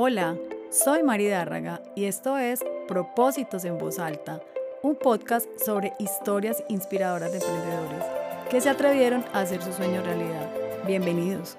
Hola, soy Mari Dárraga y esto es Propósitos en Voz Alta, un podcast sobre historias inspiradoras de emprendedores que se atrevieron a hacer su sueño realidad. Bienvenidos.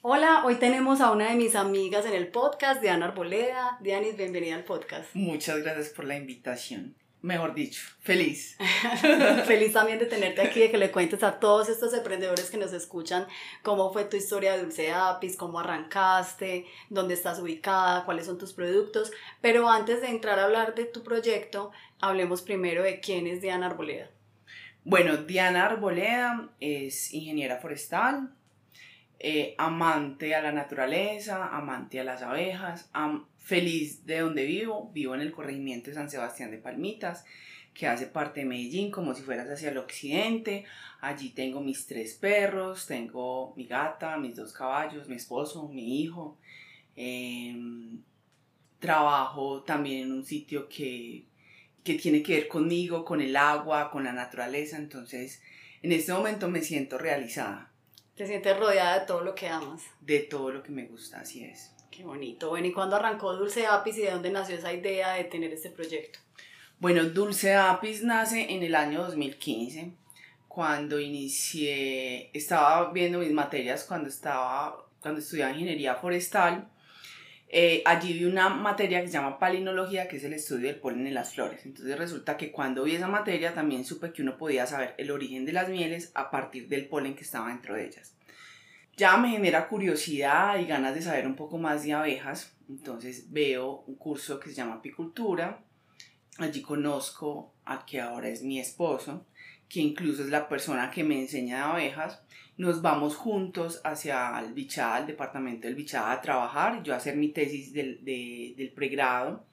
Hola, hoy tenemos a una de mis amigas en el podcast, Diana Arboleda. Dianis, bienvenida al podcast. Muchas gracias por la invitación mejor dicho, feliz. feliz también de tenerte aquí, de que le cuentes a todos estos emprendedores que nos escuchan cómo fue tu historia de Dulce Apis, cómo arrancaste, dónde estás ubicada, cuáles son tus productos. Pero antes de entrar a hablar de tu proyecto, hablemos primero de quién es Diana Arboleda. Bueno, Diana Arboleda es ingeniera forestal, eh, amante a la naturaleza, amante a las abejas, feliz de donde vivo, vivo en el corregimiento de San Sebastián de Palmitas, que hace parte de Medellín, como si fueras hacia el occidente. Allí tengo mis tres perros, tengo mi gata, mis dos caballos, mi esposo, mi hijo. Em, trabajo también en un sitio que, que tiene que ver conmigo, con el agua, con la naturaleza, entonces en este momento me siento realizada. Te sientes rodeada de todo lo que amas. De todo lo que me gusta, así es. Qué bonito. Bueno, ¿y cuándo arrancó Dulce Apis y de dónde nació esa idea de tener este proyecto? Bueno, Dulce Apis nace en el año 2015, cuando inicié, estaba viendo mis materias cuando estaba, cuando estudiaba ingeniería forestal. Eh, allí vi una materia que se llama palinología, que es el estudio del polen en las flores. Entonces resulta que cuando vi esa materia también supe que uno podía saber el origen de las mieles a partir del polen que estaba dentro de ellas. Ya me genera curiosidad y ganas de saber un poco más de abejas, entonces veo un curso que se llama apicultura. Allí conozco a que ahora es mi esposo, que incluso es la persona que me enseña de abejas nos vamos juntos hacia el Bichada, el departamento del Bichada, a trabajar, yo a hacer mi tesis del, del pregrado.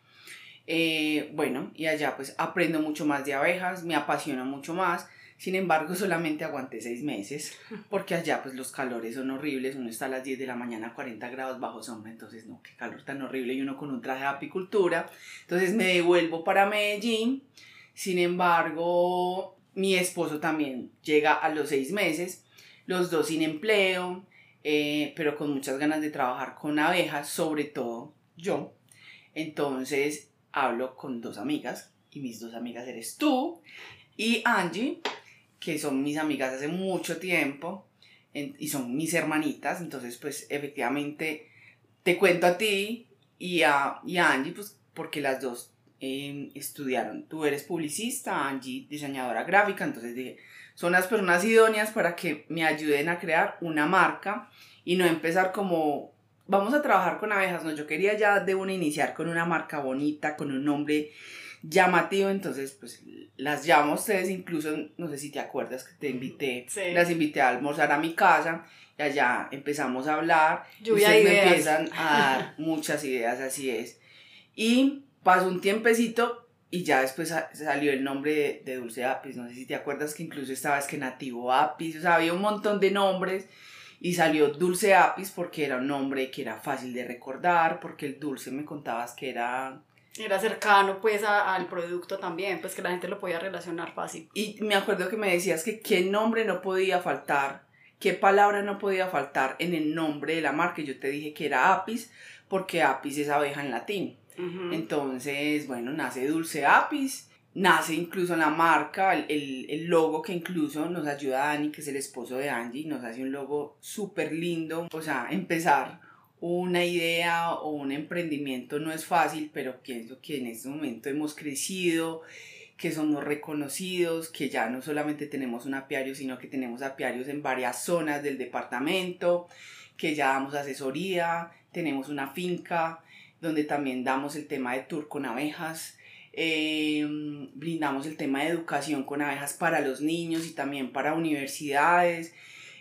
Eh, bueno, y allá pues aprendo mucho más de abejas, me apasiona mucho más. Sin embargo, solamente aguanté seis meses, porque allá pues los calores son horribles, uno está a las 10 de la mañana a 40 grados bajo sombra, entonces no, qué calor tan horrible, y uno con un traje de apicultura. Entonces me devuelvo para Medellín, sin embargo, mi esposo también llega a los seis meses, los dos sin empleo, eh, pero con muchas ganas de trabajar con abejas, sobre todo yo. Entonces hablo con dos amigas, y mis dos amigas eres tú y Angie, que son mis amigas hace mucho tiempo y son mis hermanitas, entonces pues efectivamente te cuento a ti y a, y Angie, pues porque las dos em, estudiaron. Tú eres publicista, Angie diseñadora gráfica, entonces dije, son las personas idóneas para que me ayuden a crear una marca y no empezar como vamos a trabajar con abejas, no, yo quería ya de una iniciar con una marca bonita, con un nombre llamativo, entonces pues las llamo a ustedes, incluso no sé si te acuerdas que te invité, las invité a almorzar a mi casa y allá empezamos a hablar, y ustedes me empiezan a dar muchas ideas, así es. Y pasó un tiempecito y ya después salió el nombre de, Dulce Apis, no sé si te acuerdas que incluso estaba es que Nativo Apis, o sea, había un montón de nombres y salió Dulce Apis porque era un nombre que era fácil de recordar, porque el dulce me contabas que era... Era cercano pues al producto también, pues que la gente lo podía relacionar fácil. Y me acuerdo que me decías que qué nombre no podía faltar, qué palabra no podía faltar en el nombre de la marca. Yo te dije que era Apis porque Apis es abeja en latín. Entonces, bueno, nace Dulce Apis, nace incluso la marca, el, el, logo que incluso nos ayuda a Dani, que es el esposo de Angie, nos hace un logo súper lindo. O sea, empezar una idea o un emprendimiento no es fácil, pero pienso que en este momento hemos crecido, que somos reconocidos, que ya no solamente tenemos un apiario, sino que tenemos apiarios en varias zonas del departamento, que ya damos asesoría, tenemos una finca, donde también damos el tema de tour con abejas, eh, brindamos el tema de educación con abejas para los niños y también para universidades.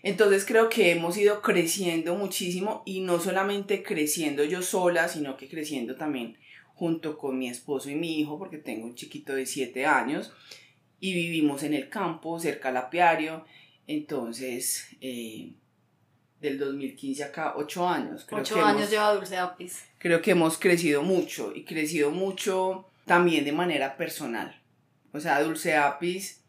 Entonces creo que hemos ido creciendo muchísimo y no solamente creciendo yo sola, sino que creciendo también junto con mi esposo y mi hijo, porque tengo un chiquito de 7 años y vivimos en el campo, cerca al apiario. Entonces, eh, del 2015 acá, 8 años. Creo 8 años lleva Dulce Apis. Creo que hemos crecido mucho y crecido mucho también de manera personal. O sea, Dulce Apis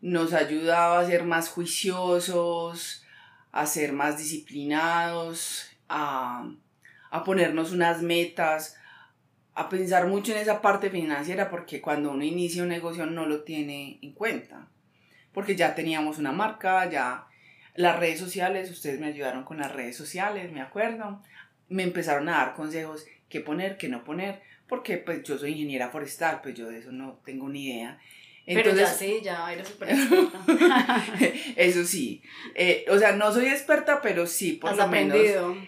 nos ha ayudado a ser más juiciosos, a ser más disciplinados, a, a ponernos unas metas, a pensar mucho en esa parte financiera porque cuando uno inicia un negocio no lo tiene en cuenta. Porque ya teníamos una marca, ya las redes sociales, ustedes me ayudaron con las redes sociales, me acuerdo. Me empezaron a dar consejos, qué poner, qué no poner, porque pues yo soy ingeniera forestal, pues yo de eso no tengo ni idea. Entonces, Pero ya sí, ya eres súper experta. eso sí. Eh, o sea, no soy experta, pero sí, por lo menos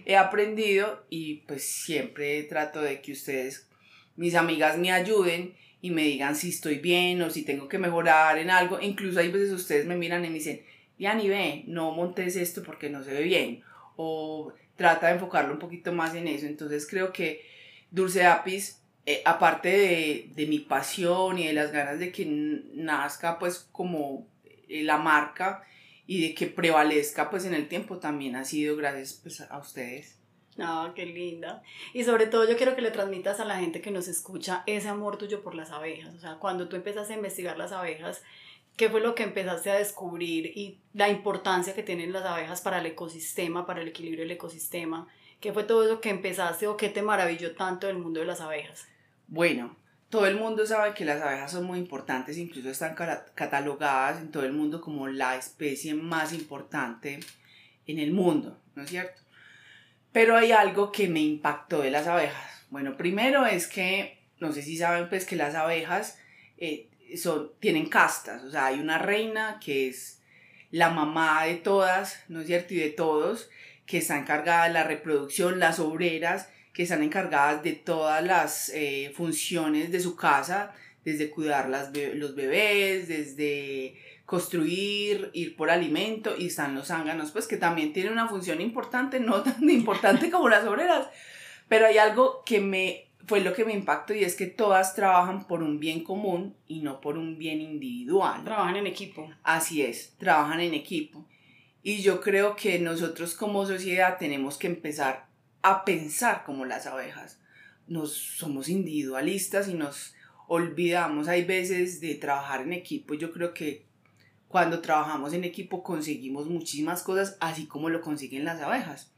he aprendido y pues siempre trato de que ustedes, mis amigas, me ayuden y me digan si estoy bien o si tengo que mejorar en algo. Incluso hay veces ustedes me miran y me dicen, ni ve, no montes esto porque no se ve bien. O trata de enfocarlo un poquito más en eso. Entonces creo que Dulce Apis eh, aparte de, mi pasión y de las ganas de que nazca pues como eh, la marca y de que prevalezca pues en el tiempo también ha sido gracias pues a ustedes. Ah, qué linda. Y sobre todo yo quiero que le transmitas a la gente que nos escucha ese amor tuyo por las abejas. O sea, cuando tú empezaste a investigar las abejas, ¿qué fue lo que empezaste a descubrir y la importancia que tienen las abejas para el ecosistema, para el equilibrio del ecosistema? ¿Qué fue todo eso que empezaste o qué te maravilló tanto del mundo de las abejas? Bueno, todo el mundo sabe que las abejas son muy importantes, incluso están catalogadas en todo el mundo como la especie más importante en el mundo, ¿no es cierto? Pero hay algo que me impactó de las abejas. Bueno, primero es que, no sé si saben, pues que las abejas eh, son, tienen castas, o sea, hay una reina que es la mamá de todas, ¿no es cierto? Y de todos, que está encargada de la reproducción, las obreras, que están encargadas de todas las eh, funciones de su casa, desde cuidar las los bebés, desde construir, ir por alimento, y están los zánganos, pues que también tienen una función importante, no tan importante como las obreras, pero hay algo que me fue lo que me impactó y es que todas trabajan por un bien común y no por un bien individual. Trabajan en equipo. Así es, trabajan en equipo. Y yo creo que nosotros como sociedad tenemos que empezar a pensar como las abejas. Nos somos individualistas y nos olvidamos hay veces de trabajar en equipo. Yo creo que cuando trabajamos en equipo conseguimos muchísimas cosas así como lo consiguen las abejas.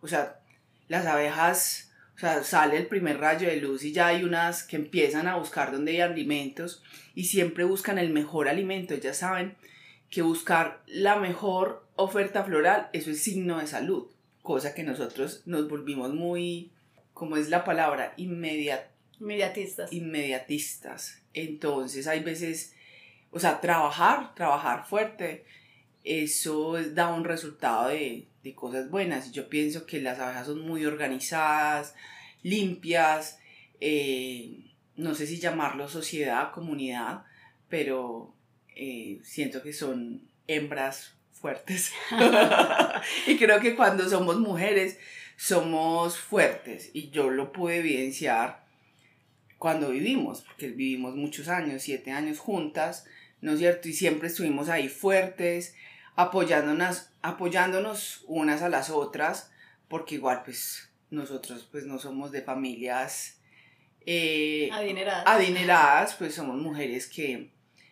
O sea, las abejas, o sea, sale el primer rayo de luz y ya hay unas que empiezan a buscar donde hay alimentos y siempre buscan el mejor alimento. ya saben que buscar la mejor oferta floral, eso es signo de salud, cosa que nosotros nos volvimos muy, como es la palabra, inmediatistas. Inmediatistas. Entonces hay veces, o sea, trabajar, trabajar fuerte, eso da un resultado de, de cosas buenas. Yo pienso que las abejas son muy organizadas, limpias, eh, no sé si llamarlo sociedad, comunidad, pero eh, siento que son hembras fuertes. y creo que cuando somos mujeres somos fuertes y yo lo pude evidenciar cuando vivimos, porque vivimos muchos años, siete años juntas, ¿no es cierto? Y siempre estuvimos ahí fuertes, apoyándonos, apoyándonos unas a las otras, porque igual pues nosotros pues no somos de familias eh, adineradas. adineradas, pues somos mujeres que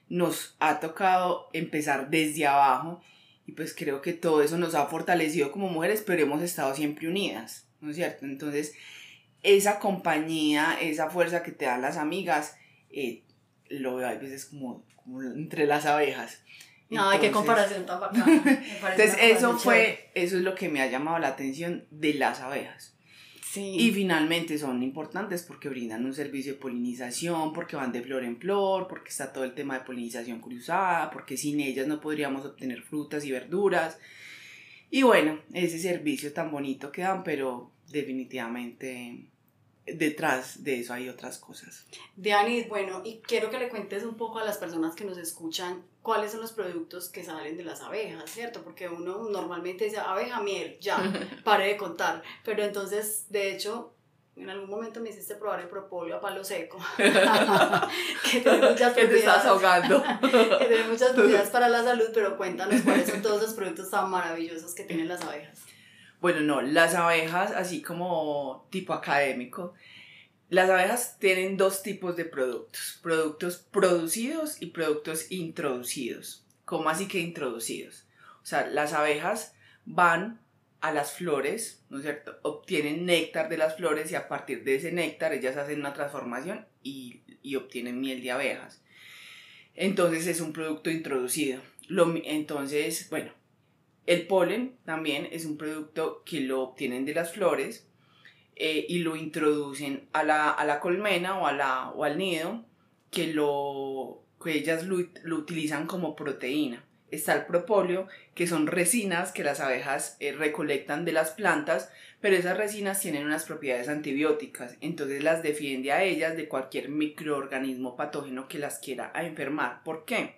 nos ha tocado empezar desde abajo y pues creo que todo eso nos ha fortalecido como mujeres, pero hemos estado siempre unidas, ¿no es cierto? Entonces, esa compañía, esa fuerza que te dan las amigas, eh, lo veo a veces como, como entre las abejas. No, qué comparación tan bacana. Entonces, eso fue, eso es lo que me ha llamado la atención de las abejas. Y finalmente son importantes porque brindan un servicio de polinización, porque van de flor en flor, porque está todo el tema de polinización cruzada, porque sin ellas no podríamos obtener frutas y verduras. Y bueno, ese servicio tan bonito que dan, pero definitivamente detrás de eso hay otras cosas. Diani, bueno, y quiero que le cuentes un poco a las personas que nos escuchan cuáles son los productos que salen de las abejas, ¿cierto? Porque uno normalmente dice abeja, miel, ya, pare de contar. Pero entonces, de hecho, en algún momento me hiciste probar el propóleo a palo seco. que tiene muchas que te estás ahogando. que tiene muchas propiedades para la salud, pero cuéntanos cuáles son todos esos productos tan maravillosos que tienen las abejas. Bueno, no, las abejas, así como tipo académico, las abejas tienen dos tipos de productos, productos producidos y productos introducidos. ¿Cómo así que introducidos? O sea, las abejas van a las flores, ¿no es cierto? Obtienen néctar de las flores y a partir de ese néctar ellas hacen una transformación y, y obtienen miel de abejas. Entonces es un producto introducido. Lo, entonces, bueno, el polen también es un producto que lo obtienen de las flores eh, y lo introducen a la, a la colmena o, a la, o al nido que, lo, que ellas lo, lo utilizan como proteína está el propóleo, que son resinas que las abejas eh, recolectan de las plantas, pero esas resinas tienen unas propiedades antibióticas, entonces las defiende a ellas de cualquier microorganismo patógeno que las quiera enfermar. ¿Por qué?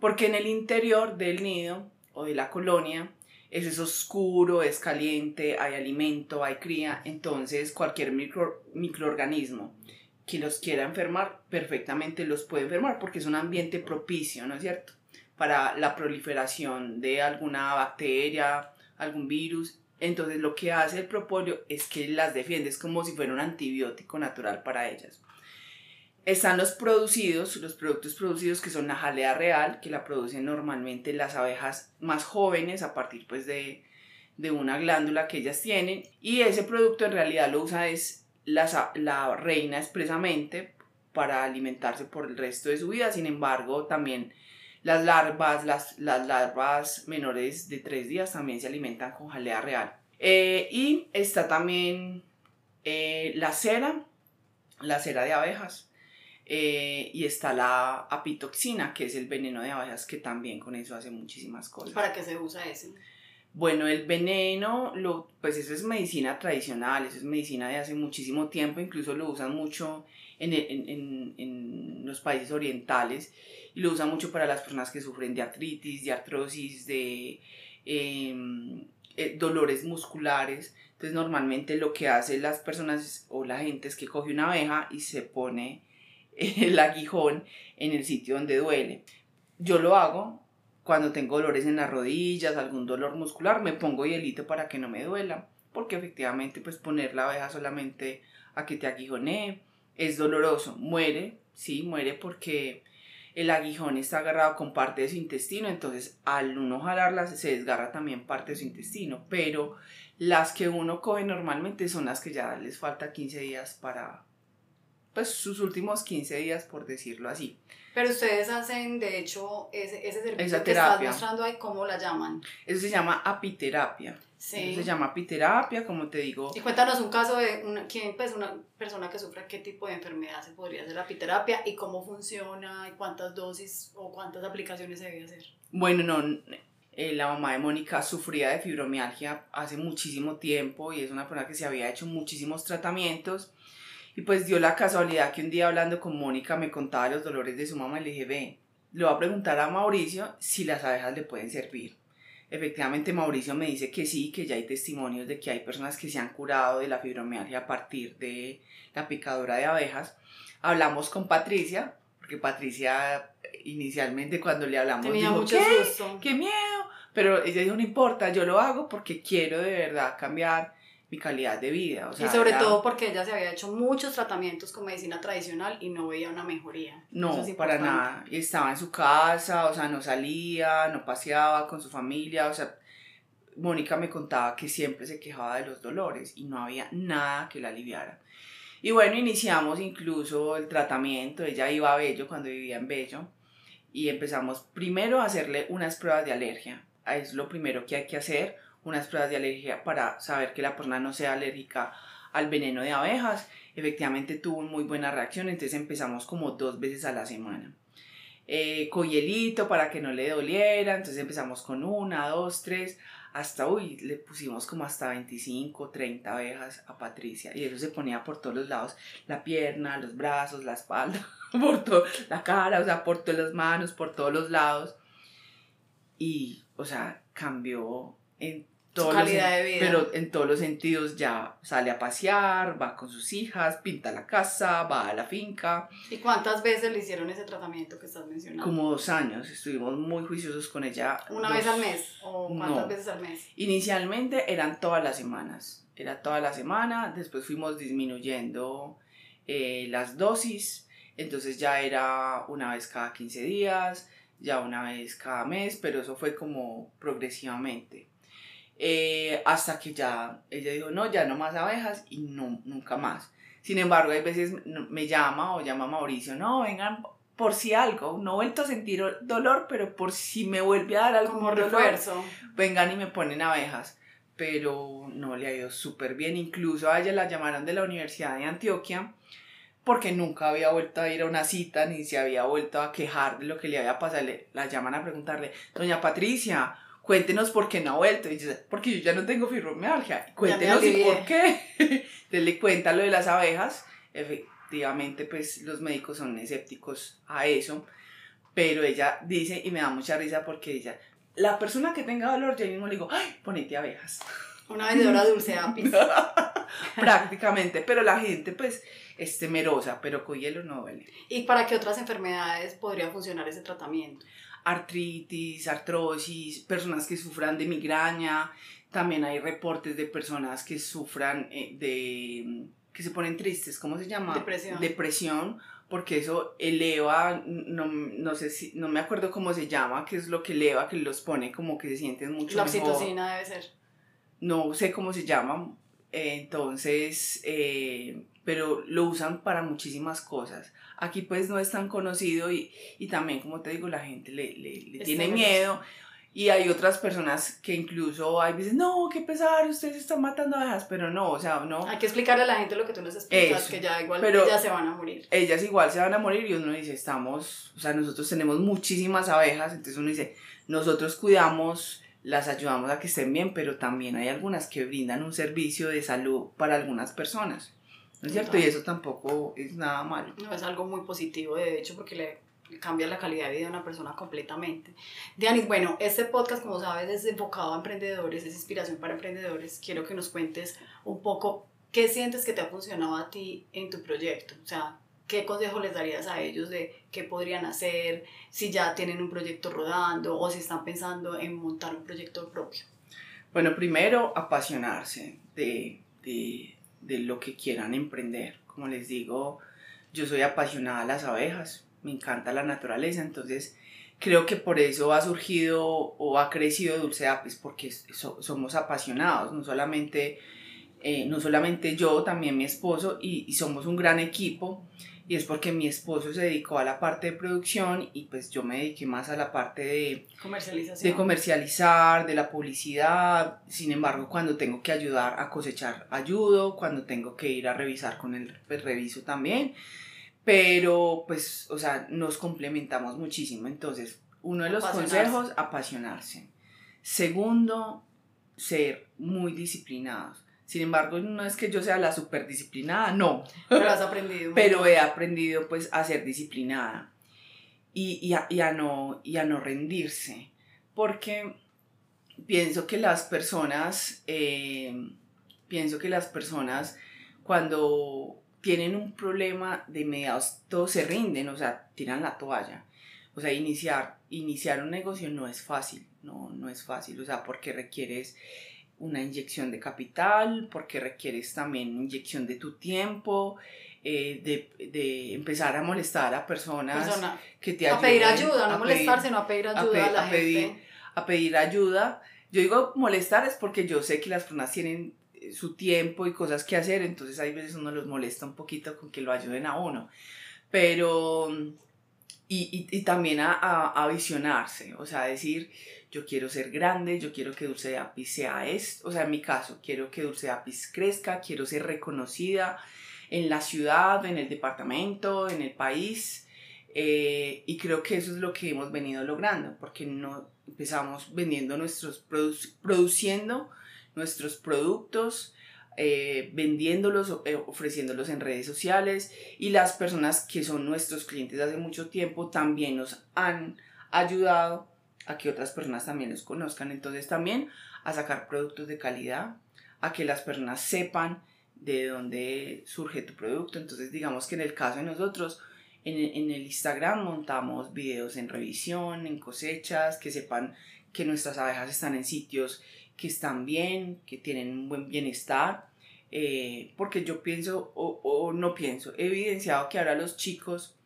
Porque en el interior del nido o de la colonia es oscuro, es caliente, hay alimento, hay cría, entonces cualquier microorganismo que los quiera enfermar perfectamente los puede enfermar porque es un ambiente propicio, ¿no es cierto? para la proliferación de alguna bacteria, algún virus. Entonces lo que hace el propóleo es que las defiende, es como si fuera un antibiótico natural para ellas. Están los producidos, los productos producidos que son la jalea real, que la producen normalmente las abejas más jóvenes a partir pues de, de una glándula que ellas tienen. Y ese producto en realidad lo usa es la, la reina expresamente para alimentarse por el resto de su vida. Sin embargo, también las larvas, las, las larvas menores de tres días también se alimentan con jalea real. Eh, y está también eh, la cera, la cera de abejas. Eh, y está la apitoxina, que es el veneno de abejas, que también con eso hace muchísimas cosas. ¿Para qué se usa ese? Bueno, el veneno, lo, pues eso es medicina tradicional, eso es medicina de hace muchísimo tiempo, incluso lo usan mucho en, en, en, en los países orientales y lo usa mucho para las personas que sufren de artritis, de artrosis, de em, eh, dolores musculares. Entonces normalmente lo que hacen las personas o la gente es que coge una abeja y se pone el aguijón en el sitio donde duele. Yo lo hago cuando tengo dolores en las rodillas, algún dolor muscular, me pongo hielito para que no me duela, porque efectivamente pues poner la abeja solamente a que te aguijonee es doloroso, muere, sí, muere porque el aguijón está agarrado con parte de su intestino, entonces al uno jalarla se desgarra también parte de su intestino, pero las que uno coge normalmente son las que ya les falta 15 días para, pues sus últimos 15 días por decirlo así. Pero ustedes hacen, de hecho, ese, ese servicio que estás mostrando ahí, ¿cómo la llaman? Eso se llama apiterapia. Sí. se llama apiterapia, como te digo. Y cuéntanos un caso de una, ¿quién, pues, una persona que sufre qué tipo de enfermedad se podría hacer apiterapia y cómo funciona y cuántas dosis o cuántas aplicaciones se debe hacer. Bueno, no, eh, la mamá de Mónica sufría de fibromialgia hace muchísimo tiempo y es una persona que se había hecho muchísimos tratamientos y pues dio la casualidad que un día hablando con Mónica me contaba los dolores de su mamá y le dije, ve, le voy a preguntar a Mauricio si las abejas le pueden servir. Efectivamente, Mauricio me dice que sí, que ya hay testimonios de que hay personas que se han curado de la fibromialgia a partir de la picadura de abejas. Hablamos con Patricia, porque Patricia inicialmente cuando le hablamos Tenía dijo, mucho ¿qué? susto. ¡Qué miedo! Pero ella dijo, no importa, yo lo hago porque quiero de verdad cambiar mi calidad de vida. O sea, y sobre todo porque ella se había hecho muchos tratamientos con medicina tradicional y no veía una mejoría. No, para nada. Y estaba en su casa, o sea, no salía, no paseaba con su familia, o sea, Mónica me contaba que siempre se quejaba de los dolores y no había nada que la aliviara. Y bueno, iniciamos incluso el tratamiento, ella iba a Bello cuando vivía en Bello y empezamos primero a hacerle unas pruebas de alergia. Es lo primero que hay que hacer unas pruebas de alergia para saber que la persona no sea alérgica al veneno de abejas. Efectivamente tuvo muy buena reacción, entonces empezamos como dos veces a la semana. Eh, con hielito para que no le doliera, entonces empezamos con una, dos, tres, hasta hoy le pusimos como hasta 25, 30 abejas a Patricia y eso se ponía por todos los lados, la pierna, los brazos, la espalda, por toda la cara, o sea, por todas las manos, por todos los lados. Y, o sea, cambió en calidad de vida. Pero en todos los sentidos ya sale a pasear, va con sus hijas, pinta la casa, va a la finca. ¿Y cuántas veces le hicieron ese tratamiento que estás mencionando? Como dos años, estuvimos muy juiciosos con ella. ¿Una vez al mes? ¿O cuántas veces al mes? Inicialmente eran todas las semanas, era toda la semana, después fuimos disminuyendo eh, las dosis, entonces ya era una vez cada 15 días, ya una vez cada mes, pero eso fue como progresivamente. Eh, hasta que ya ella dijo, no, ya no más abejas y no, nunca más. Sin embargo, hay veces me llama o llama Mauricio, no, vengan por si algo, no he vuelto a sentir dolor, pero por si me vuelve a dar algo como refuerzo, vengan y me ponen abejas. Pero no le ha ido súper bien, incluso a ella la llamaron de la Universidad de Antioquia porque nunca había vuelto a ir a una cita ni se había vuelto a quejar de lo que le había pasado. la llaman a preguntarle, doña Patricia, cuéntenos por qué no ha vuelto. Y porque yo ya no tengo fibromialgia. Cuéntenos y por qué. Entonces le cuenta lo de las abejas. Efectivamente, pues los médicos son escépticos a eso. Pero ella dice, y me da mucha risa porque ella, la persona que tenga dolor, yo mismo le digo, ay, ponete abejas. Una vendedora dulce apis. Prácticamente, pero la gente pues es temerosa, pero con hielo no duele. ¿Y para qué otras enfermedades podría funcionar ese tratamiento? Artritis, artrosis, personas que sufran de migraña, también hay reportes de personas que sufran eh, de que se ponen tristes, ¿cómo se llama? Depresión. Depresión, porque eso eleva, no, no sé si, no me acuerdo cómo se llama, que es lo que eleva, que los pone como que se sienten mucho La mejor. Oxitocina debe ser. No sé cómo se llama, entonces, eh, pero lo usan para muchísimas cosas. Aquí pues no es tan conocido y, y también, como te digo, la gente le, le, le tiene miedo. Y hay otras personas que incluso hay veces, no, qué pesar, ustedes están matando abejas, pero no, o sea, no. Hay que explicarle a la gente lo que tú nos explicas, que ya igual ellas se van a morir. Ellas igual se van a morir y uno dice, estamos, o sea, nosotros tenemos muchísimas abejas, entonces uno dice, nosotros cuidamos, las ayudamos a que estén bien, pero también hay algunas que brindan un servicio de salud para algunas personas. ¿No es cierto? Y eso tampoco es nada malo. No, es algo muy positivo, de hecho, porque le cambia la calidad de vida de una persona completamente. Dianis, bueno, este podcast, como sabes, es enfocado a emprendedores, es inspiración para emprendedores. Quiero que nos cuentes un poco qué sientes que te ha funcionado a ti en tu proyecto. O sea, ¿qué consejo les darías a ellos de qué podrían hacer, si ya tienen un proyecto rodando o si están pensando en montar un proyecto propio? Bueno, primero, apasionarse de, de, de lo que quieran emprender. Como les digo, yo soy apasionada a las abejas, me encanta la naturaleza, entonces creo que por eso ha surgido o ha crecido Dulce Apis, porque somos apasionados, no solamente, eh, no solamente yo, también mi esposo, y, somos un gran equipo, y es porque mi esposo se dedicó a la parte de producción y pues yo me dediqué más a la parte de comercialización. De comercializar, de la publicidad, sin embargo cuando tengo que ayudar a cosechar ayudo, cuando tengo que ir a revisar con el pues, reviso también, pero pues, o sea, nos complementamos muchísimo. Entonces, uno de los consejos, apasionarse. Segundo, ser muy disciplinados. Sin embargo, no es que yo sea la súper disciplinada, no. Pero has aprendido. Pero he aprendido pues a ser disciplinada y, y, a, y, a, no, y a no rendirse. Porque pienso que las personas, eh, pienso que las personas cuando tienen un problema de mediados, todos se rinden, o sea, tiran la toalla. O sea, iniciar, iniciar un negocio no es fácil, no, no es fácil, o sea, porque requieres una inyección de capital, porque requieres también inyección de tu tiempo, eh, de, de, empezar a molestar a personas que te ayuden. A pedir ayuda, no molestarse, sino a pedir ayuda a, la gente. Pedir, a pedir ayuda. Yo digo molestar es porque yo sé que las personas tienen su tiempo y cosas que hacer, entonces hay veces uno los molesta un poquito con que lo ayuden a uno. Pero, y, y, también a, a, visionarse, o sea, decir, yo quiero ser grande, yo quiero que Dulce de Apis sea esto, o sea, en mi caso, quiero que Dulce de Apis crezca, quiero ser reconocida en la ciudad, en el departamento, en el país, eh, y creo que eso es lo que hemos venido logrando, porque no empezamos vendiendo nuestros, produciendo nuestros productos, eh, vendiéndolos, eh, ofreciéndolos en redes sociales y las personas que son nuestros clientes hace mucho tiempo también nos han ayudado a que otras personas también los conozcan. Entonces también a sacar productos de calidad, a que las personas sepan de dónde surge tu producto. Entonces digamos que en el caso de nosotros, en el Instagram montamos videos en revisión, en cosechas, que sepan que nuestras abejas están en sitios que están bien, que tienen un buen bienestar, eh, porque yo pienso o, no pienso, he evidenciado que ahora los chicos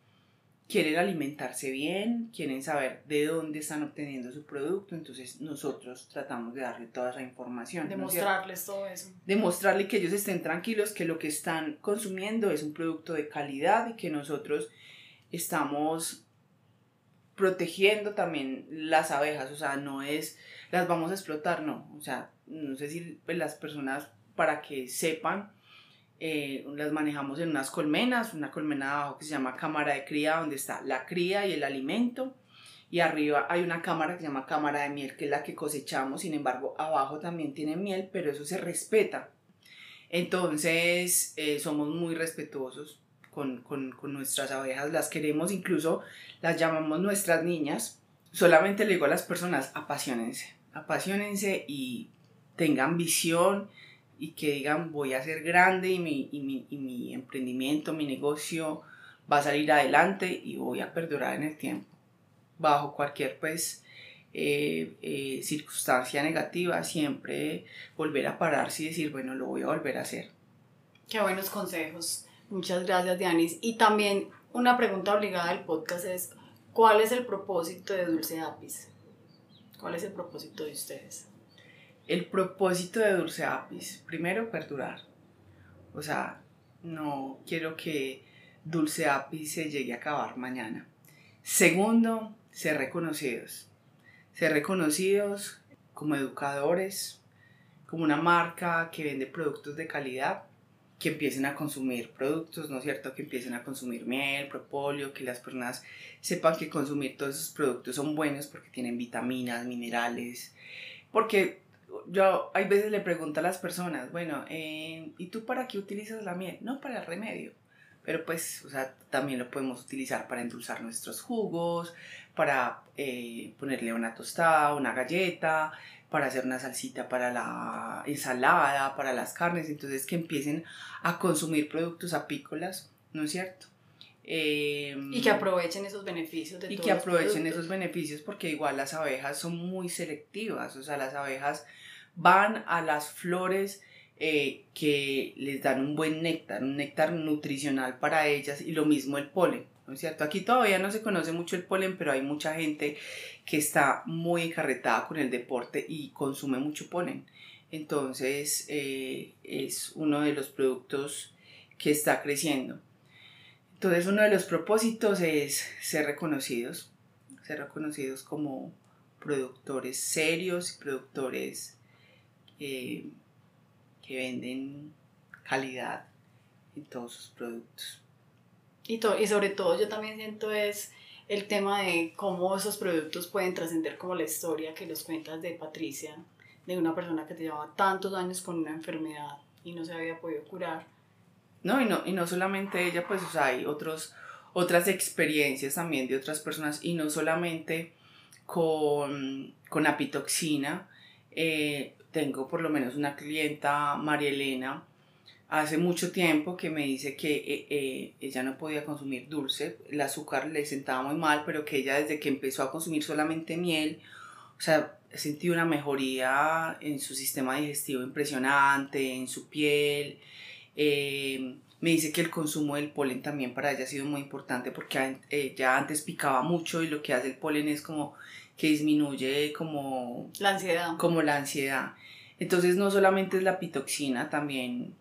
quieren alimentarse bien, quieren saber de dónde están obteniendo su producto, entonces nosotros tratamos de darle toda esa información. Demostrarles todo eso. Demostrarle que ellos estén tranquilos, que lo que están consumiendo es un producto de calidad y que nosotros estamos protegiendo también las abejas, o sea, no es las vamos a explotar, no, o sea, no sé si pues, las personas para que sepan, eh, las manejamos en unas colmenas, una colmena abajo que se llama cámara de cría, donde está la cría y el alimento, y arriba hay una cámara que se llama cámara de miel, que es la que cosechamos, sin embargo, abajo también tiene miel, pero eso se respeta. Entonces, eh, somos muy respetuosos con, con, con nuestras abejas, las queremos, incluso las llamamos nuestras niñas. Solamente le digo a las personas, apasionense, apasionense y tengan visión y que digan voy a ser grande y mi, y mi, y mi emprendimiento, mi negocio va a salir adelante y voy a perdurar en el tiempo. Bajo cualquier pues eh, eh, circunstancia negativa, siempre volver a pararse y decir, bueno, lo voy a volver a hacer. Qué buenos consejos. Muchas gracias, Dianis. Y también una pregunta obligada del podcast es, ¿cuál es el propósito de Dulce Apis? ¿Cuál es el propósito de ustedes? El propósito de Dulce Apis, primero, perdurar. O sea, no quiero que Dulce Apis se llegue a acabar mañana. Segundo, ser reconocidos. Ser reconocidos como educadores, como una marca que vende productos de calidad, que empiecen a consumir productos, ¿no es cierto? Que empiecen a consumir miel, propóleo, que las personas sepan que consumir todos esos productos son buenos porque tienen vitaminas, minerales, porque yo hay veces le pregunto a las personas, bueno, eh, ¿y tú para qué utilizas la miel? No, para el remedio. Pero pues, o sea, también lo podemos utilizar para endulzar nuestros jugos, para eh, ponerle una tostada, una galleta, para hacer una salsita para la ensalada, para las carnes. Entonces, que empiecen a consumir productos apícolas, ¿no es cierto? Em, y que aprovechen esos beneficios de Y que aprovechen esos beneficios porque igual las abejas son muy selectivas, o sea, las abejas van a las flores eh, que les dan un buen néctar, un néctar nutricional para ellas y lo mismo el polen, ¿no es cierto? Aquí todavía no se conoce mucho el polen, pero hay mucha gente que está muy encarretada con el deporte y consume mucho polen. Entonces eh, es uno de los productos que está creciendo. Entonces uno de los propósitos es ser reconocidos, ser reconocidos como productores serios productores eh, que venden calidad en todos sus productos. Y, y sobre todo yo también siento es el tema de cómo esos productos pueden trascender como la historia que los cuentas de Patricia, de una persona que te llevaba tantos años con una enfermedad y no se había podido curar no, y no, y no solamente ella, pues hay otros, otras experiencias también de otras personas y no solamente con, con apitoxina. Eh, tengo por lo menos una clienta, María Elena, hace mucho tiempo que me dice que eh, eh, ella no podía consumir dulce, el azúcar le sentaba muy mal, pero que ella desde que empezó a consumir solamente miel, o sea, sentí una mejoría en su sistema digestivo impresionante, en su piel, eh, me dice que el consumo del polen también para ella ha sido muy importante porque ella antes picaba mucho y lo que hace el polen es como que disminuye como la ansiedad. Como la ansiedad. Entonces no solamente es la pitoxina, también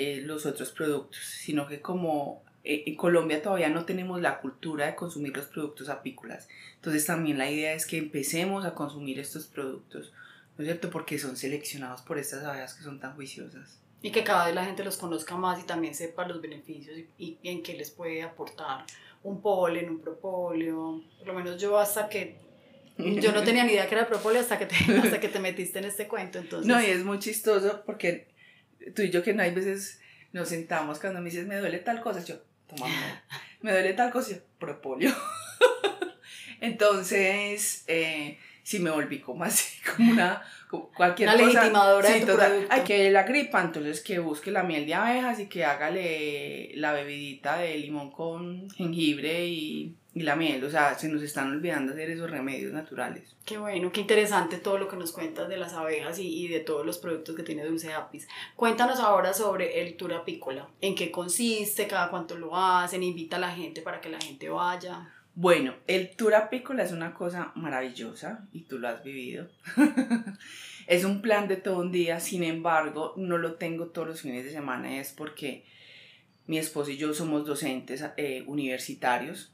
eh, los otros productos, sino que como eh, en Colombia todavía no tenemos la cultura de consumir los productos apícolas. Entonces también la idea es que empecemos a consumir estos productos, ¿no es cierto? Porque son seleccionados por estas abejas que son tan juiciosas. Y que cada vez la gente los conozca más y también sepa los beneficios y, en qué les puede aportar un polen, un propóleo. Por lo menos yo hasta que... Yo no tenía ni idea que era propóleo hasta que te, hasta que te metiste en este cuento. Entonces... No, y es muy chistoso porque tú y yo que no hay veces nos sentamos cuando me dices me duele tal cosa, yo, toma, me duele tal cosa, yo, propóleo. Entonces, eh, sí me volví como así, como una cualquier cosa. legitimadora sí, Hay que la gripa, entonces que busque la miel de abejas y que hágale la bebidita de limón con jengibre y, y la miel, o sea, se nos están olvidando hacer esos remedios naturales. Qué bueno, qué interesante todo lo que nos cuentas de las abejas y, y de todos los productos que tiene Dulce Apis. Cuéntanos ahora sobre el tour apícola, en qué consiste, cada cuánto lo hacen, invita a la gente para que la gente vaya. Bueno, el tour apícola es una cosa maravillosa y tú lo has vivido. es un plan de todo un día, sin embargo, no lo tengo todos los fines de semana, es porque mi esposo y yo somos docentes eh, universitarios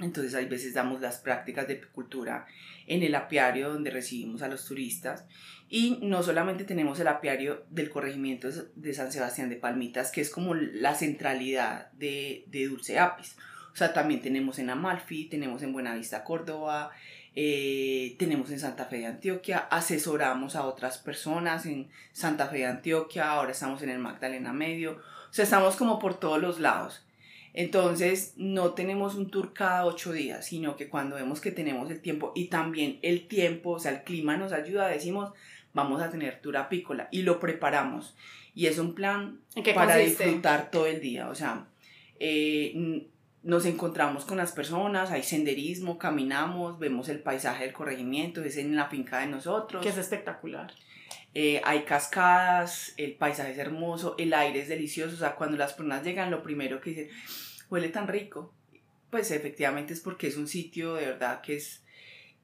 entonces hay veces damos las prácticas de apicultura en el apiario donde recibimos a los turistas y no solamente tenemos el apiario del corregimiento de San Sebastián de Palmitas, que es como la centralidad de, de Dulce Apis. O sea, también tenemos en Amalfi, tenemos en Buenavista, Córdoba, eh, tenemos en Santa Fe de Antioquia, asesoramos a otras personas en Santa Fe de Antioquia, ahora estamos en el Magdalena Medio, o sea, estamos como por todos los lados. Entonces, no tenemos un tour cada ocho días, sino que cuando vemos que tenemos el tiempo y también el tiempo, o sea, el clima nos ayuda, decimos, vamos a tener tour apícola y lo preparamos. Y es un plan para disfrutar todo el día, o sea, eh, nos encontramos con las personas, hay senderismo, caminamos, vemos el paisaje del corregimiento, es en la finca de nosotros. Que es espectacular. Eh, hay cascadas, el paisaje es hermoso, el aire es delicioso, o sea, cuando las personas llegan, lo primero que dicen, huele tan rico, pues efectivamente es porque es un sitio de verdad que es,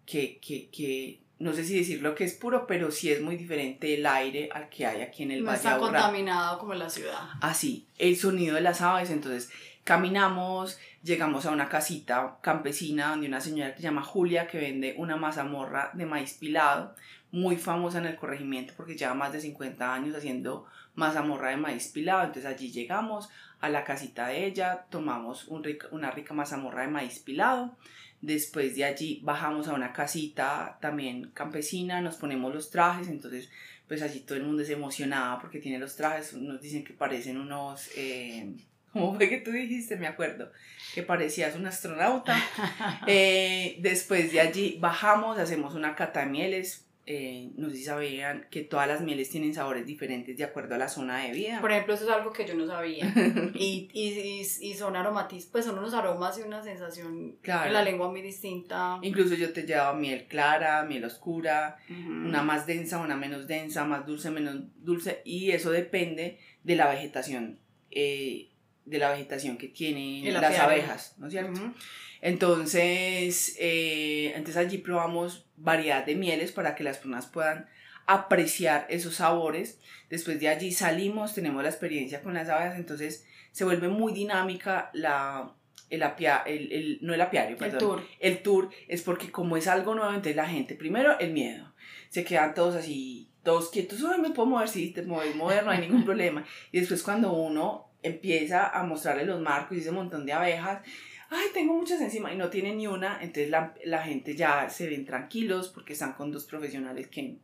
que, que, que no sé si decirlo que es puro, pero sí es muy diferente el aire al que hay aquí en el no está contaminado como la ciudad. Así, el sonido de las aves, entonces caminamos, llegamos a una casita campesina donde una señora que se llama Julia que vende una mazamorra de maíz pilado muy famosa en el corregimiento porque lleva más de 50 años haciendo mazamorra de maíz pilado. Entonces allí llegamos a la casita de ella, tomamos un una rica mazamorra de maíz pilado. Después de allí bajamos a una casita también campesina, nos ponemos los trajes, entonces pues allí todo el mundo es emocionado porque tiene los trajes, nos dicen que parecen unos... Eh, ¿Cómo fue que tú dijiste? Me acuerdo que parecías un astronauta. Eh, después de allí bajamos, hacemos una cata de mieles, eh, no sé si sabían que todas las mieles tienen sabores diferentes de acuerdo a la zona de vida. Por ejemplo, eso es algo que yo no sabía. y, y, y, son aromatis, pues son unos aromas y una sensación en la lengua muy distinta. Incluso yo te llevaba miel clara, miel oscura, una más densa, una menos densa, más dulce, menos dulce, y eso depende de la vegetación, eh, de la vegetación que tienen las abejas, ¿no es cierto? Entonces, eh, entonces allí probamos variedad de mieles para que las personas puedan apreciar esos sabores. Después de allí salimos, tenemos la experiencia con las abejas, entonces se vuelve muy dinámica la, el, apia, el, el, no el apiario, perdón, el tour. El tour es porque como es algo nuevo, entonces la gente, primero el miedo, se quedan todos así, todos quietos, ay, me puedo mover, sí, te mueves, mover, no hay ningún problema. Y después cuando uno empieza a mostrarle los marcos y ese montón de abejas, ay, tengo muchas encima y no tiene ni una, entonces la, la, gente ya se ven tranquilos porque están con dos profesionales que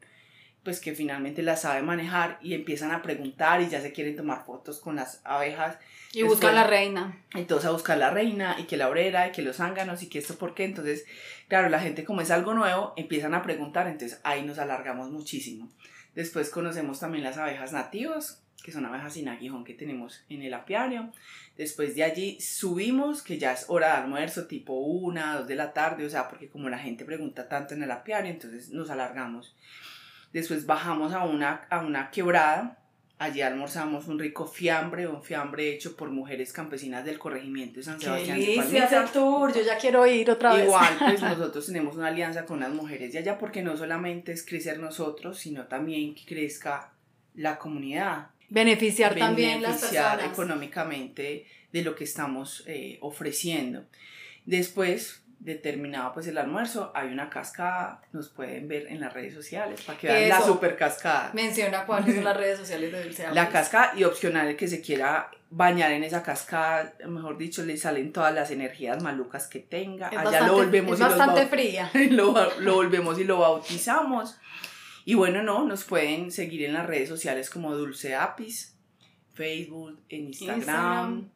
pues que finalmente las sabe manejar y empiezan a preguntar y ya se quieren tomar fotos con las abejas. Y buscan la reina. Entonces a buscar la reina y que la obrera y que los zánganos y que esto por qué. Entonces, claro, la gente como es algo nuevo, empiezan a preguntar, entonces ahí nos alargamos muchísimo. Después conocemos también las abejas nativas, que son abejas sin aguijón que tenemos en el apiario. Después de allí subimos, que ya es hora de almuerzo, tipo una, dos de la tarde, o sea, porque como la gente pregunta tanto en el apiario, entonces nos alargamos. Después bajamos a una, a una quebrada, allí almorzamos un rico fiambre, un fiambre hecho por mujeres campesinas del corregimiento de San Sebastián. ¡Qué delicia tour! Yo ya quiero ir otra vez. Igual, pues nosotros tenemos una alianza con las mujeres de allá porque no solamente es crecer nosotros, sino también que crezca la comunidad beneficiar, también las personas. económicamente de lo que estamos eh, ofreciendo. Después, determinado pues el almuerzo, hay una cascada, nos pueden ver en las redes sociales para que vean la super cascada. Menciona cuáles son las redes sociales de Dulce La cascada y opcional el que se quiera bañar en esa cascada, mejor dicho, le salen todas las energías malucas que tenga. Allá lo volvemos es bastante fría. Lo, lo volvemos y lo bautizamos. Y bueno, no, nos pueden seguir en las redes sociales como Dulce Apis, Facebook, en Instagram.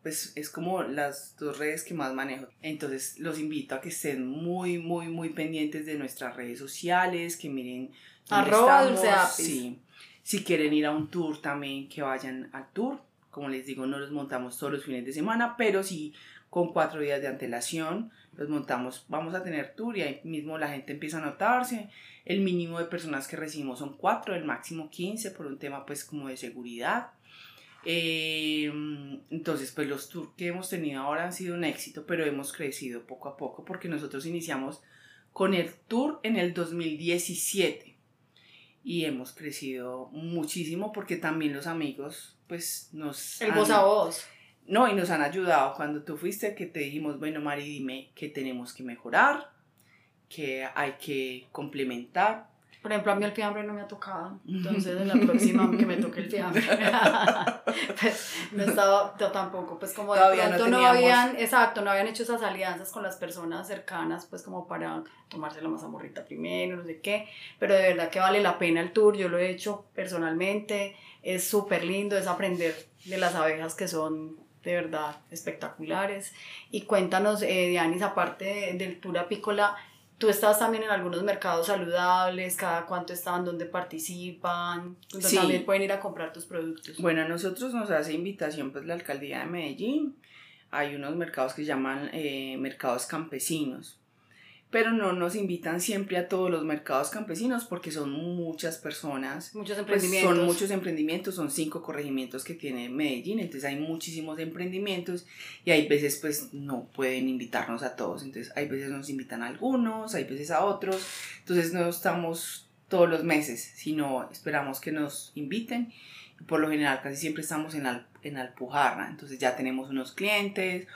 Pues es como las dos redes que más manejo. Entonces los invito a que estén muy, muy, muy pendientes de nuestras redes sociales, que miren. Arroba Dulce Apis. Sí. Si quieren ir a un tour también, que vayan al tour. Como les digo, no los montamos todos los fines de semana, pero sí con cuatro días de antelación. Los montamos, vamos a tener tour y ahí mismo la gente empieza a notarse. El mínimo de personas que recibimos son cuatro, el máximo 15 por un tema pues como de seguridad. Eh, entonces, pues los tours que hemos tenido ahora han sido un éxito, pero hemos crecido poco a poco porque nosotros iniciamos con el tour en el 2017 y hemos crecido muchísimo porque también los amigos pues nos... El voz a voz. No, y nos han ayudado. Cuando tú fuiste que te dijimos, bueno, Mari, dime qué tenemos que mejorar, qué hay que complementar. Por ejemplo, a mí el fiambre no me ha tocado, entonces en la próxima que me toque el fiambre. pues, no estaba, yo tampoco, pues como de Todavía no pronto no, teníamos- habían, exacto, no habían hecho esas alianzas con las personas cercanas, pues como para tomarse la mazamorrita primero, no sé qué, pero de verdad que vale la pena el tour, yo lo he hecho personalmente, es súper lindo, es aprender de las abejas que son de verdad espectaculares. Y cuéntanos, eh, Dianis, aparte de- del tour apícola, Tú estás también en algunos mercados saludables, cada cuánto están, dónde participan, donde Sí. también pueden ir a comprar tus productos. Bueno, a nosotros nos hace invitación pues la alcaldía de Medellín. Hay unos mercados que se llaman eh, mercados campesinos. Pero no nos invitan siempre a todos los mercados campesinos porque son muchas personas. Muchos Pues emprendimientos. son muchos emprendimientos, son cinco corregimientos que tiene Medellín, entonces hay muchísimos emprendimientos y hay veces pues no pueden invitarnos a todos, entonces hay veces nos invitan a algunos, hay veces a otros, entonces no estamos todos los meses, sino esperamos que nos inviten y por lo general casi siempre estamos en, Al- en Alpujarra, entonces ya tenemos unos clientes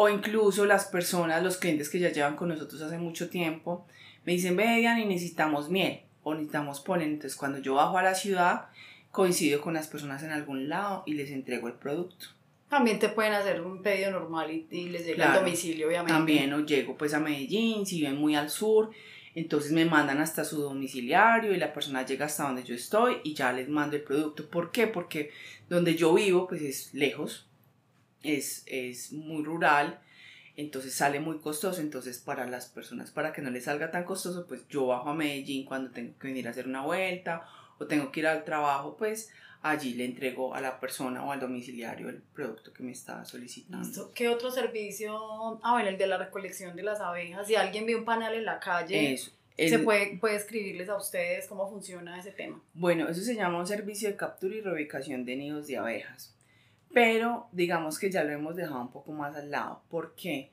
o incluso las personas, los clientes que ya llevan con nosotros hace mucho tiempo, me dicen, vean y necesitamos miel o necesitamos polen. Entonces cuando yo bajo a la ciudad, coincido con las personas en algún lado y les entrego el producto. También te pueden hacer un pedido normal y, y les llega Claro. al domicilio, obviamente. También o llego pues a Medellín, si viven muy al sur, entonces me mandan hasta su domiciliario y la persona llega hasta donde yo estoy y ya les mando el producto. ¿Por qué? Porque donde yo vivo pues es lejos, es, es muy rural, entonces sale muy costoso, entonces para las personas, para que no les salga tan costoso, pues yo bajo a Medellín cuando tengo que venir a hacer una vuelta o tengo que ir al trabajo, pues allí le entrego a la persona o al domiciliario el producto que me está solicitando. ¿Qué otro servicio? Ah, bueno, el de la recolección de las abejas. Si alguien ve un panal en la calle, Eso. se puede, puede escribirles a ustedes cómo funciona ese tema. Bueno, eso se llama un servicio de captura y reubicación de nidos de abejas. Pero digamos que ya lo hemos dejado un poco más al lado. ¿Por qué?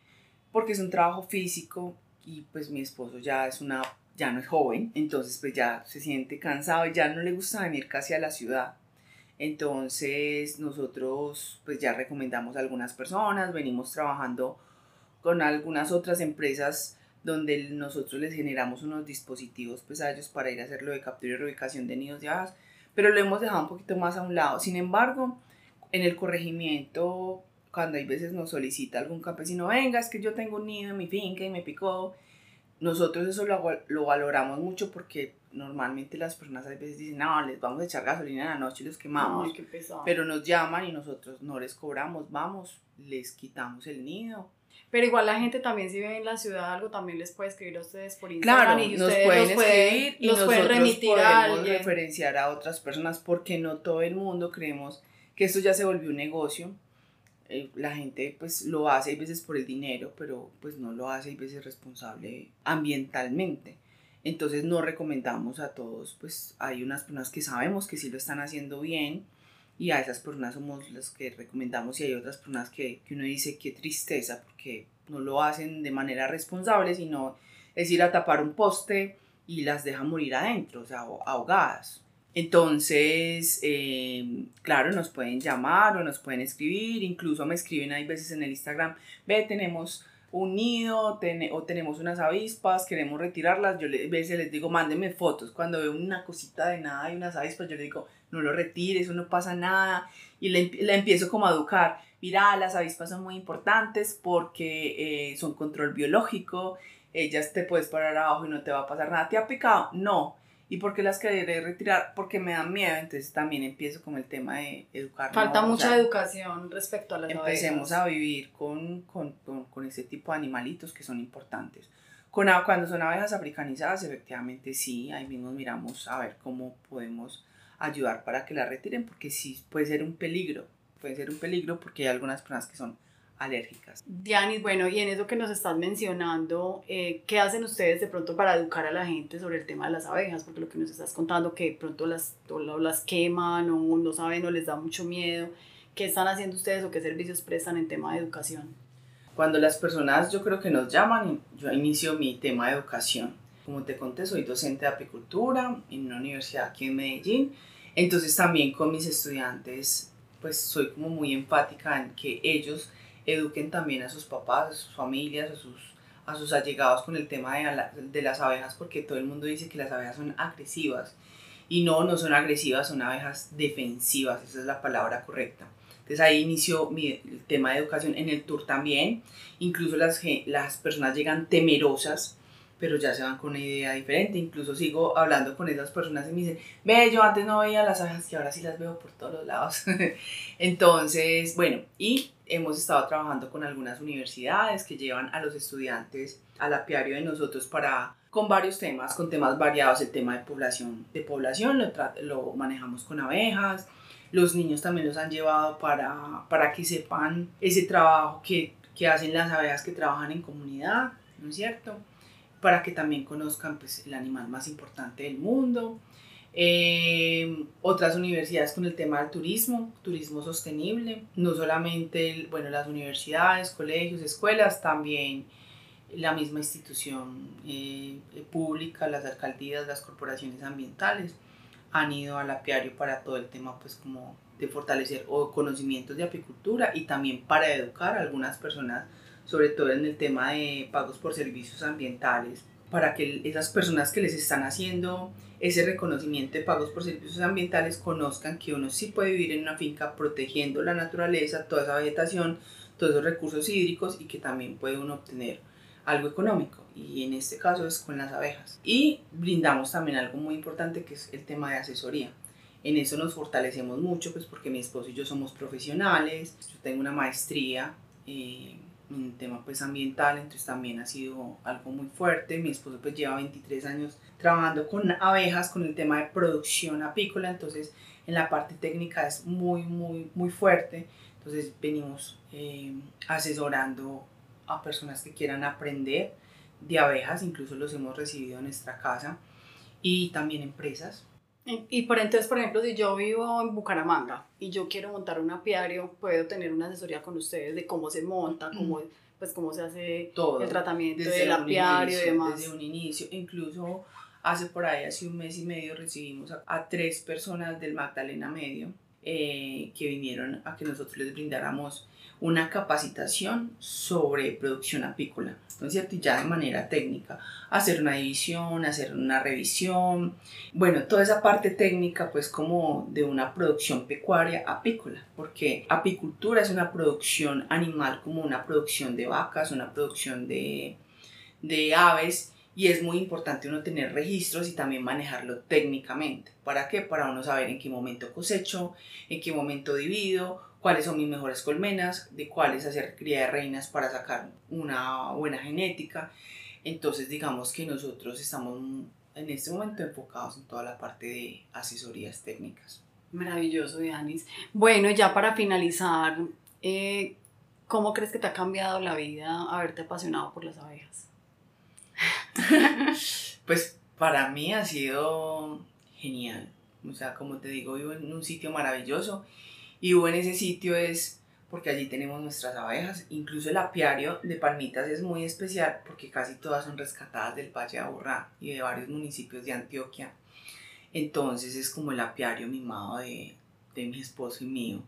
Porque es un trabajo físico y pues mi esposo ya es una ya no es joven, entonces pues ya se siente cansado y ya no le gusta venir casi a la ciudad. Entonces nosotros pues ya recomendamos a algunas personas, venimos trabajando con algunas otras empresas donde nosotros les generamos unos dispositivos pues a ellos para ir a hacerlo de captura y reubicación de nidos de abejas, pero lo hemos dejado un poquito más a un lado. Sin embargo, en el corregimiento, cuando hay veces nos solicita algún campesino, venga, es que yo tengo un nido en mi finca y me picó, nosotros eso lo, lo valoramos mucho porque normalmente las personas a veces dicen, no, les vamos a echar gasolina en la noche y los quemamos. Ay, qué pesado. Pero nos llaman y nosotros no les cobramos, vamos, les quitamos el nido. Pero igual la gente también si vive en la ciudad algo también les puede escribir a ustedes por Instagram Claro, y nos ustedes pueden los pueden, escribir y los pueden remitir a podemos alguien. referenciar a otras personas porque no todo el mundo creemos que esto ya se volvió un negocio. Eh, la gente pues lo hace a veces por el dinero, pero pues no lo hace a veces responsable ambientalmente. Entonces no recomendamos a todos, pues hay unas personas que sabemos que sí lo están haciendo bien y a esas personas somos las que recomendamos y hay otras personas que, que uno dice qué tristeza porque no lo hacen de manera responsable, sino es ir a tapar un poste y las dejan morir adentro, o sea, ahogadas. Entonces, eh, claro, nos pueden llamar o nos pueden escribir, incluso me escriben hay veces en el Instagram, ve, tenemos un nido o tenemos unas avispas, queremos retirarlas, yo le- a veces les digo, mándenme fotos, cuando veo una cosita de nada y unas avispas, yo le digo, no lo retires, eso no pasa nada, y le, le empiezo como a educar, mira, las avispas son muy importantes porque eh, son control biológico, ellas te puedes parar abajo y no te va a pasar nada, ¿te ha picado? No, ¿Y por qué las querré retirar? Porque me dan miedo, entonces también empiezo con el tema de educar. Falta ¿no? O mucha sea, educación respecto a las Empecemos a vivir con, con, con, con este tipo de animalitos que son importantes. Con, cuando son abejas africanizadas, efectivamente sí, ahí mismo miramos a ver cómo podemos ayudar para que la retiren, porque sí puede ser un peligro, puede ser un peligro porque hay algunas personas que son alérgicas. Dianis, bueno, y en eso que nos estás mencionando, eh, ¿qué hacen ustedes de pronto para educar a la gente sobre el tema de las abejas? Porque lo que nos estás contando, que de pronto las, o las queman o no saben o les da mucho miedo. ¿Qué están haciendo ustedes o qué servicios prestan en tema de educación? Cuando las personas yo creo que nos llaman, yo inicio mi tema de educación. Como te conté, soy docente de apicultura en una universidad aquí en Medellín. Entonces también con mis estudiantes, pues soy como muy empática en que ellos eduquen también a sus papás, a sus familias, a sus, a sus allegados con el tema de, de las abejas, porque todo el mundo dice que las abejas son agresivas. Y no, no son agresivas, son abejas defensivas, esa es la palabra correcta. Entonces ahí inició mi, el tema de educación. En el tour también, incluso las, las personas llegan temerosas, pero ya se van con una idea diferente. Incluso sigo hablando con esas personas y me dicen, ve, yo antes no veía las abejas, que ahora sí las veo por todos los lados. Entonces, bueno, y hemos estado trabajando con algunas universidades que llevan a los estudiantes al apiario de nosotros para con varios temas, con temas variados, el tema de población, de población lo, lo manejamos con abejas, los niños también los han llevado para, para que sepan ese trabajo que, que hacen las abejas que trabajan en comunidad, ¿no es cierto? Para que también conozcan pues, el animal más importante del mundo. Eh, otras universidades con el tema del turismo, turismo sostenible, no solamente bueno, las universidades, colegios, escuelas, también la misma institución eh, pública, las alcaldías, las corporaciones ambientales han ido al apiario para todo el tema pues como de fortalecer o conocimientos de apicultura y también para educar a algunas personas sobre todo en el tema de pagos por servicios ambientales para que esas personas que les están haciendo ese reconocimiento de pagos por servicios ambientales conozcan que uno sí puede vivir en una finca protegiendo la naturaleza, toda esa vegetación, todos esos recursos hídricos y que también puede uno obtener algo económico y en este caso es con las abejas. Y brindamos también algo muy importante que es el tema de asesoría. En eso nos fortalecemos mucho pues porque mi esposo y yo somos profesionales, yo tengo una maestría eh, en tema pues ambiental, entonces también ha sido algo muy fuerte. Mi esposo pues lleva 23 años trabajando con abejas, con el tema de producción apícola, entonces en la parte técnica es muy, muy, muy fuerte. Entonces venimos eh, asesorando a personas que quieran aprender de abejas, incluso los hemos recibido en nuestra casa, y también empresas. Y por entonces, por ejemplo, si yo vivo en Bucaramanga y yo quiero montar un apiario, puedo tener una asesoría con ustedes de cómo se monta, cómo, pues cómo se hace Todo, el tratamiento del apiario y demás. Desde un inicio, incluso hace por ahí, hace un mes y medio, recibimos a, tres personas del Magdalena Medio eh, que vinieron a que nosotros les brindáramos una capacitación sobre producción apícola, ¿no es cierto? Y ya de manera técnica, hacer una división, hacer una revisión, bueno, toda esa parte técnica pues como de una producción pecuaria apícola, porque apicultura es una producción animal como una producción de vacas, una producción de, de aves, y es muy importante uno tener registros y también manejarlo técnicamente. ¿Para qué? Para uno saber en qué momento cosecho, en qué momento divido, cuáles son mis mejores colmenas, de cuáles hacer cría de reinas para sacar una buena genética. Entonces digamos que nosotros estamos en este momento enfocados en toda la parte de asesorías técnicas. Maravilloso, Dianis. Bueno, ya para finalizar, eh, ¿cómo crees que te ha cambiado la vida haberte apasionado por las abejas? pues para mí ha sido genial. O sea, como te digo, vivo en un sitio maravilloso y hubo en ese sitio es porque allí tenemos nuestras abejas. Incluso el apiario de Palmitas es muy especial porque casi todas son rescatadas del Valle de Aburrá y de varios municipios de Antioquia. Entonces es como el apiario mimado de, de mi esposo y mío,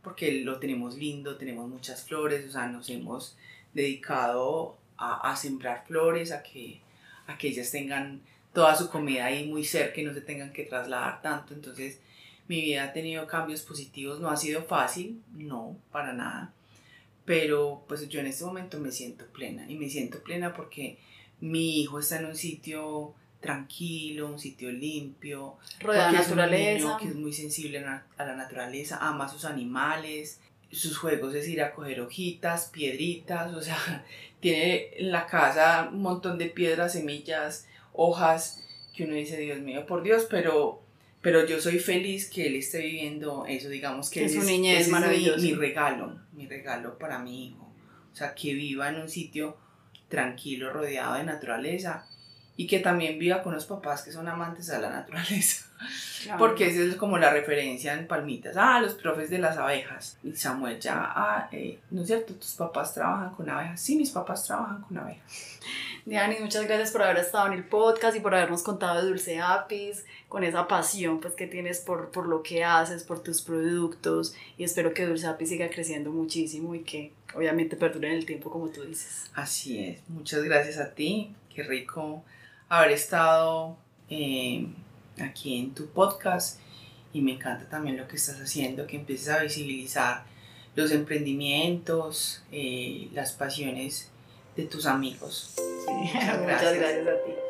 porque lo tenemos lindo, tenemos muchas flores, o sea, nos hemos dedicado a, a sembrar flores, a que, a ellas tengan toda su comida ahí muy cerca y no se tengan que trasladar tanto. Entonces mi vida ha tenido cambios positivos, no ha sido fácil, no, para nada, pero pues yo en este momento me siento plena y me siento plena porque mi hijo está en un sitio tranquilo, un sitio limpio, rodeado de naturaleza, es que es muy sensible a la naturaleza, ama a sus animales, sus juegos es ir a coger hojitas, piedritas, o sea, tiene en la casa un montón de piedras, semillas, hojas, que uno dice, Dios mío, por Dios, pero pero yo soy feliz que él esté viviendo eso, digamos que es, su niñez es mi, mi, regalo, mi regalo para mi hijo. o sea, que viva en un sitio tranquilo, rodeado de naturaleza y que también viva con los papás que son amantes a la naturaleza. Porque esa es como la referencia en Palmitas. Ah, los profes de las abejas. Y Samuel ya, ah, eh, ¿no es cierto? ¿Tus papás trabajan con abejas? Sí, mis papás trabajan con abejas. Diani, muchas gracias por haber estado en el podcast y por habernos contado de Dulce Apis, con esa pasión pues, que tienes por, por lo que haces, por tus productos. Y espero que Dulce Apis siga creciendo muchísimo y que obviamente perdure en el tiempo como tú dices. Así es. Muchas gracias a ti. Qué rico haber estado... Eh, aquí en tu podcast y me encanta también lo que estás haciendo, que empieces a visibilizar los emprendimientos, eh, las pasiones de tus amigos. Muchas gracias a ti.